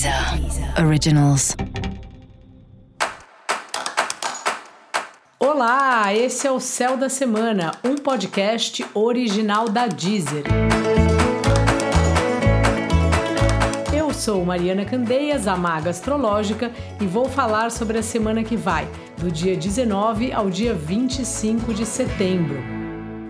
Deezer Originals. Olá, esse é o Céu da Semana, um podcast original da Deezer. Eu sou Mariana Candeias, a maga astrológica, e vou falar sobre a semana que vai, do dia 19 ao dia 25 de setembro.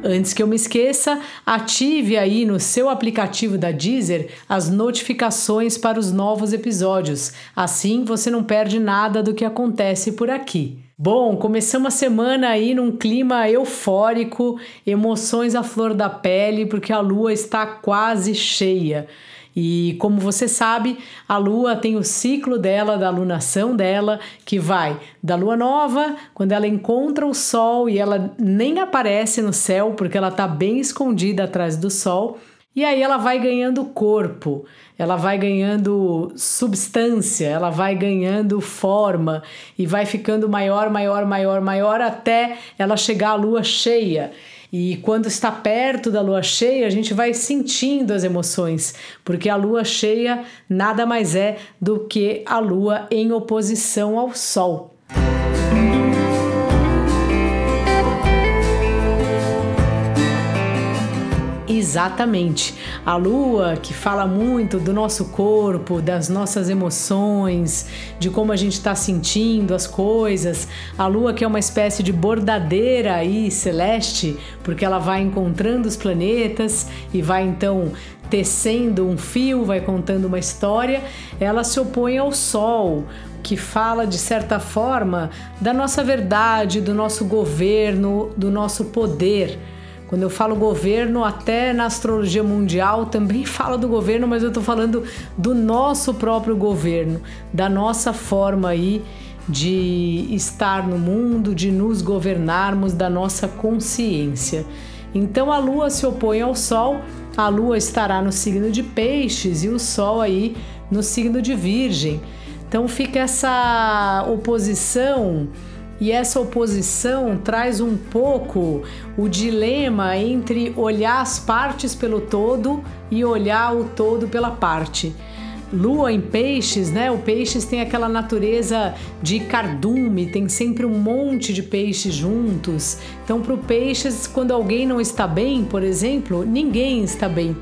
Antes que eu me esqueça, ative aí no seu aplicativo da Deezer as notificações para os novos episódios. Assim você não perde nada do que acontece por aqui. Bom, começamos a semana aí num clima eufórico, emoções à flor da pele, porque a lua está quase cheia. E como você sabe, a lua tem o ciclo dela, da lunação dela, que vai da lua nova, quando ela encontra o sol e ela nem aparece no céu porque ela está bem escondida atrás do sol. E aí ela vai ganhando corpo, ela vai ganhando substância, ela vai ganhando forma e vai ficando maior, maior, maior, maior até ela chegar à lua cheia. E quando está perto da lua cheia, a gente vai sentindo as emoções, porque a lua cheia nada mais é do que a lua em oposição ao sol. Exatamente. A lua que fala muito do nosso corpo, das nossas emoções, de como a gente está sentindo as coisas. A lua que é uma espécie de bordadeira aí celeste, porque ela vai encontrando os planetas e vai então tecendo um fio, vai contando uma história. Ela se opõe ao sol, que fala de certa forma da nossa verdade, do nosso governo, do nosso poder. Quando eu falo governo, até na astrologia mundial também fala do governo, mas eu estou falando do nosso próprio governo, da nossa forma aí de estar no mundo, de nos governarmos, da nossa consciência. Então a Lua se opõe ao Sol, a Lua estará no signo de Peixes e o Sol aí no signo de Virgem. Então fica essa oposição e essa oposição traz um pouco o dilema entre olhar as partes pelo todo e olhar o todo pela parte. Lua em peixes, né? O peixes tem aquela natureza de cardume, tem sempre um monte de peixes juntos. Então, para o peixes, quando alguém não está bem, por exemplo, ninguém está bem.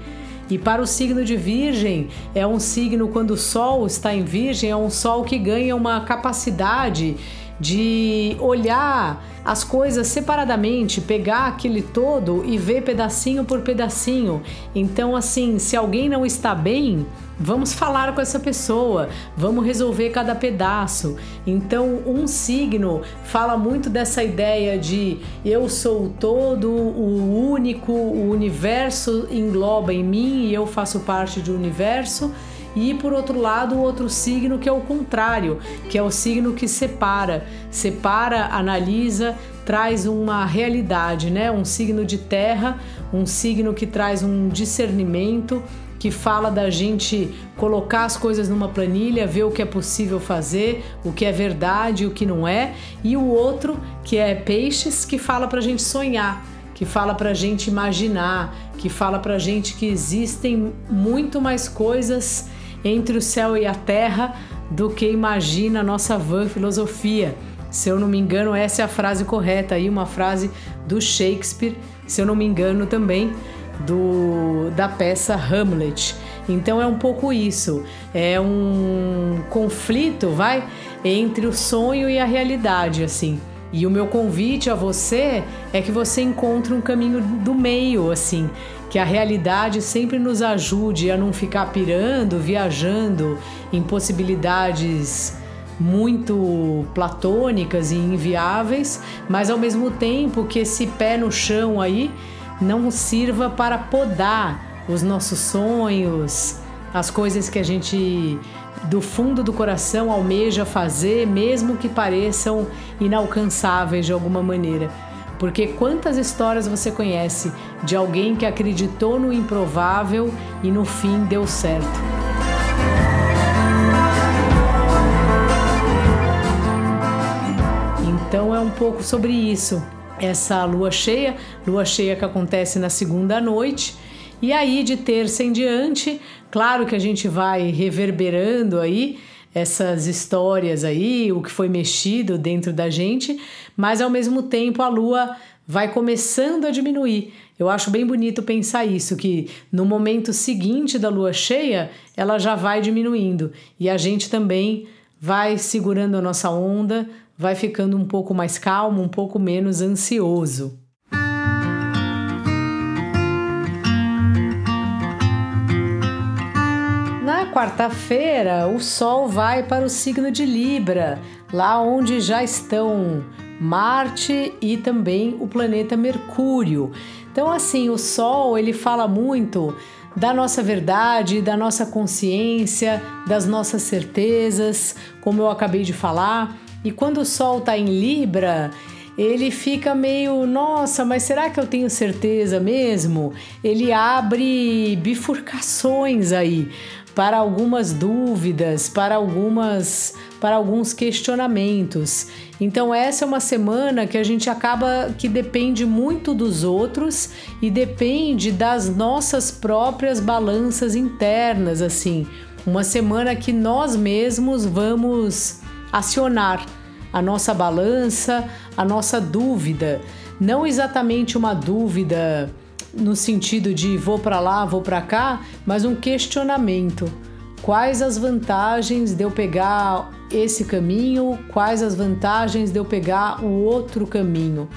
E para o signo de Virgem, é um signo quando o Sol está em Virgem, é um Sol que ganha uma capacidade de olhar as coisas separadamente, pegar aquele todo e ver pedacinho por pedacinho. Então, assim, se alguém não está bem, vamos falar com essa pessoa, vamos resolver cada pedaço. Então, um signo fala muito dessa ideia de eu sou o todo, o único, o universo engloba em mim e eu faço parte do universo e por outro lado o outro signo que é o contrário, que é o signo que separa, separa, analisa, traz uma realidade, né? Um signo de terra, um signo que traz um discernimento, que fala da gente colocar as coisas numa planilha, ver o que é possível fazer, o que é verdade, o que não é, e o outro que é peixes, que fala para a gente sonhar, que fala para gente imaginar, que fala para gente que existem muito mais coisas entre o céu e a terra do que imagina a nossa van filosofia. Se eu não me engano, essa é a frase correta aí, uma frase do Shakespeare, se eu não me engano também, do da peça Hamlet. Então é um pouco isso, é um conflito, vai, entre o sonho e a realidade, assim. E o meu convite a você é que você encontre um caminho do meio, assim, que a realidade sempre nos ajude a não ficar pirando, viajando em possibilidades muito platônicas e inviáveis, mas ao mesmo tempo que esse pé no chão aí não sirva para podar os nossos sonhos, as coisas que a gente do fundo do coração almeja fazer, mesmo que pareçam inalcançáveis de alguma maneira. Porque quantas histórias você conhece de alguém que acreditou no improvável e no fim deu certo? Então é um pouco sobre isso. Essa lua cheia, lua cheia que acontece na segunda noite, E aí, de terça em diante, claro que a gente vai reverberando aí essas histórias aí, o que foi mexido dentro da gente, mas ao mesmo tempo a lua vai começando a diminuir. Eu acho bem bonito pensar isso, que no momento seguinte da lua cheia, ela já vai diminuindo e a gente também vai segurando a nossa onda, vai ficando um pouco mais calmo, um pouco menos ansioso. Quarta-feira, o Sol vai para o signo de Libra, lá onde já estão Marte e também o planeta Mercúrio. Então, assim, o Sol ele fala muito da nossa verdade, da nossa consciência, das nossas certezas, como eu acabei de falar. E quando o Sol está em Libra, ele fica meio, nossa, mas será que eu tenho certeza mesmo? Ele abre bifurcações aí para algumas dúvidas, para algumas para alguns questionamentos. Então essa é uma semana que a gente acaba que depende muito dos outros e depende das nossas próprias balanças internas, assim. Uma semana que nós mesmos vamos acionar a nossa balança, a nossa dúvida, não exatamente uma dúvida no sentido de vou para lá, vou para cá, mas um questionamento. Quais as vantagens de eu pegar esse caminho? Quais as vantagens de eu pegar o outro caminho?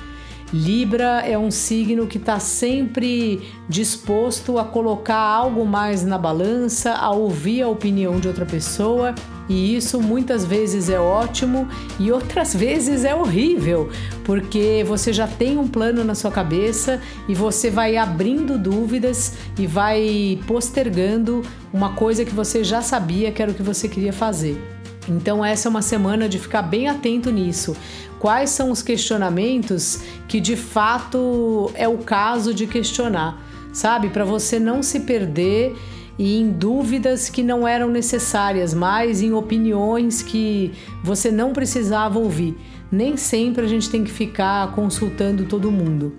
Libra é um signo que está sempre disposto a colocar algo mais na balança, a ouvir a opinião de outra pessoa, e isso muitas vezes é ótimo e outras vezes é horrível, porque você já tem um plano na sua cabeça e você vai abrindo dúvidas e vai postergando uma coisa que você já sabia que era o que você queria fazer. Então, essa é uma semana de ficar bem atento nisso. Quais são os questionamentos que de fato é o caso de questionar, sabe? Para você não se perder e em dúvidas que não eram necessárias, mas em opiniões que você não precisava ouvir. Nem sempre a gente tem que ficar consultando todo mundo.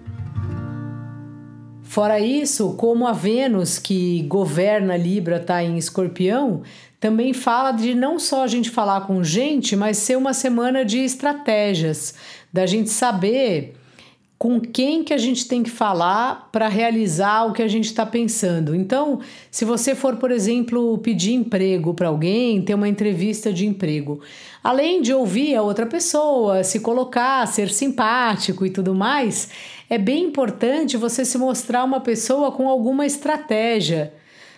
Fora isso, como a Vênus, que governa Libra, está em escorpião, também fala de não só a gente falar com gente, mas ser uma semana de estratégias, da gente saber com quem que a gente tem que falar para realizar o que a gente está pensando. Então, se você for, por exemplo, pedir emprego para alguém, ter uma entrevista de emprego, além de ouvir a outra pessoa, se colocar, ser simpático e tudo mais, é bem importante você se mostrar uma pessoa com alguma estratégia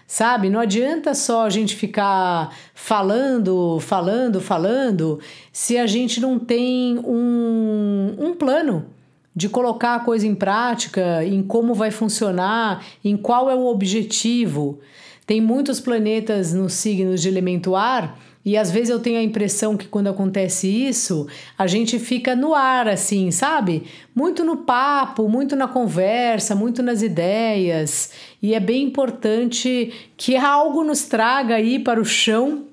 sabe? Não adianta só a gente ficar falando, falando, falando, se a gente não tem um, um plano de colocar a coisa em prática, em como vai funcionar, em qual é o objetivo. Tem muitos planetas nos signos de elemento ar e às vezes eu tenho a impressão que quando acontece isso, a gente fica no ar, assim, sabe? Muito no papo, muito na conversa, muito nas ideias. E é bem importante que algo nos traga aí para o chão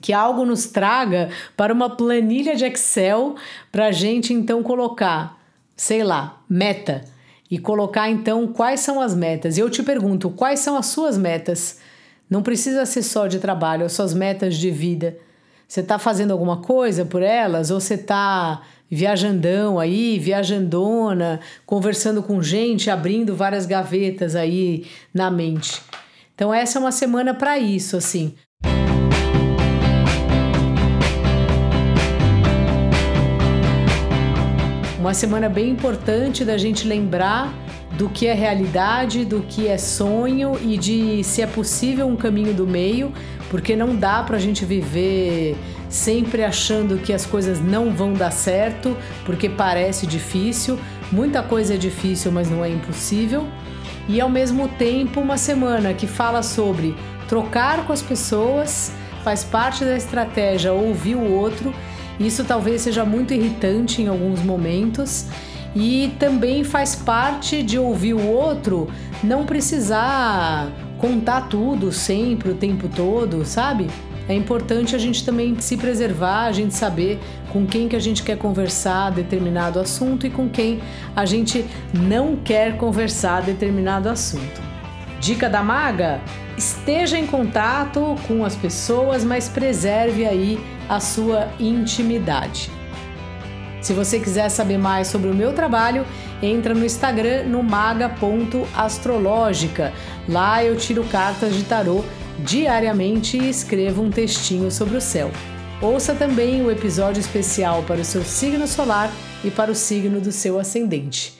que algo nos traga para uma planilha de Excel para a gente então colocar, sei lá, meta e colocar então quais são as metas. E eu te pergunto, quais são as suas metas? Não precisa ser só de trabalho, as suas metas de vida. Você está fazendo alguma coisa por elas ou você está viajandão aí, viajandona, conversando com gente, abrindo várias gavetas aí na mente. Então essa é uma semana para isso, assim. Uma semana bem importante da gente lembrar do que é realidade, do que é sonho e de se é possível um caminho do meio, porque não dá para a gente viver sempre achando que as coisas não vão dar certo, porque parece difícil. Muita coisa é difícil, mas não é impossível. E ao mesmo tempo, uma semana que fala sobre trocar com as pessoas, faz parte da estratégia ouvir o outro. Isso talvez seja muito irritante em alguns momentos e também faz parte de ouvir o outro não precisar contar tudo sempre, o tempo todo, sabe? É importante a gente também se preservar, a gente saber com quem que a gente quer conversar determinado assunto e com quem a gente não quer conversar determinado assunto. Dica da maga: esteja em contato com as pessoas, mas preserve aí a sua intimidade. Se você quiser saber mais sobre o meu trabalho, entra no Instagram no maga.astrológica. Lá eu tiro cartas de tarô diariamente e escrevo um textinho sobre o céu. Ouça também o episódio especial para o seu signo solar e para o signo do seu ascendente.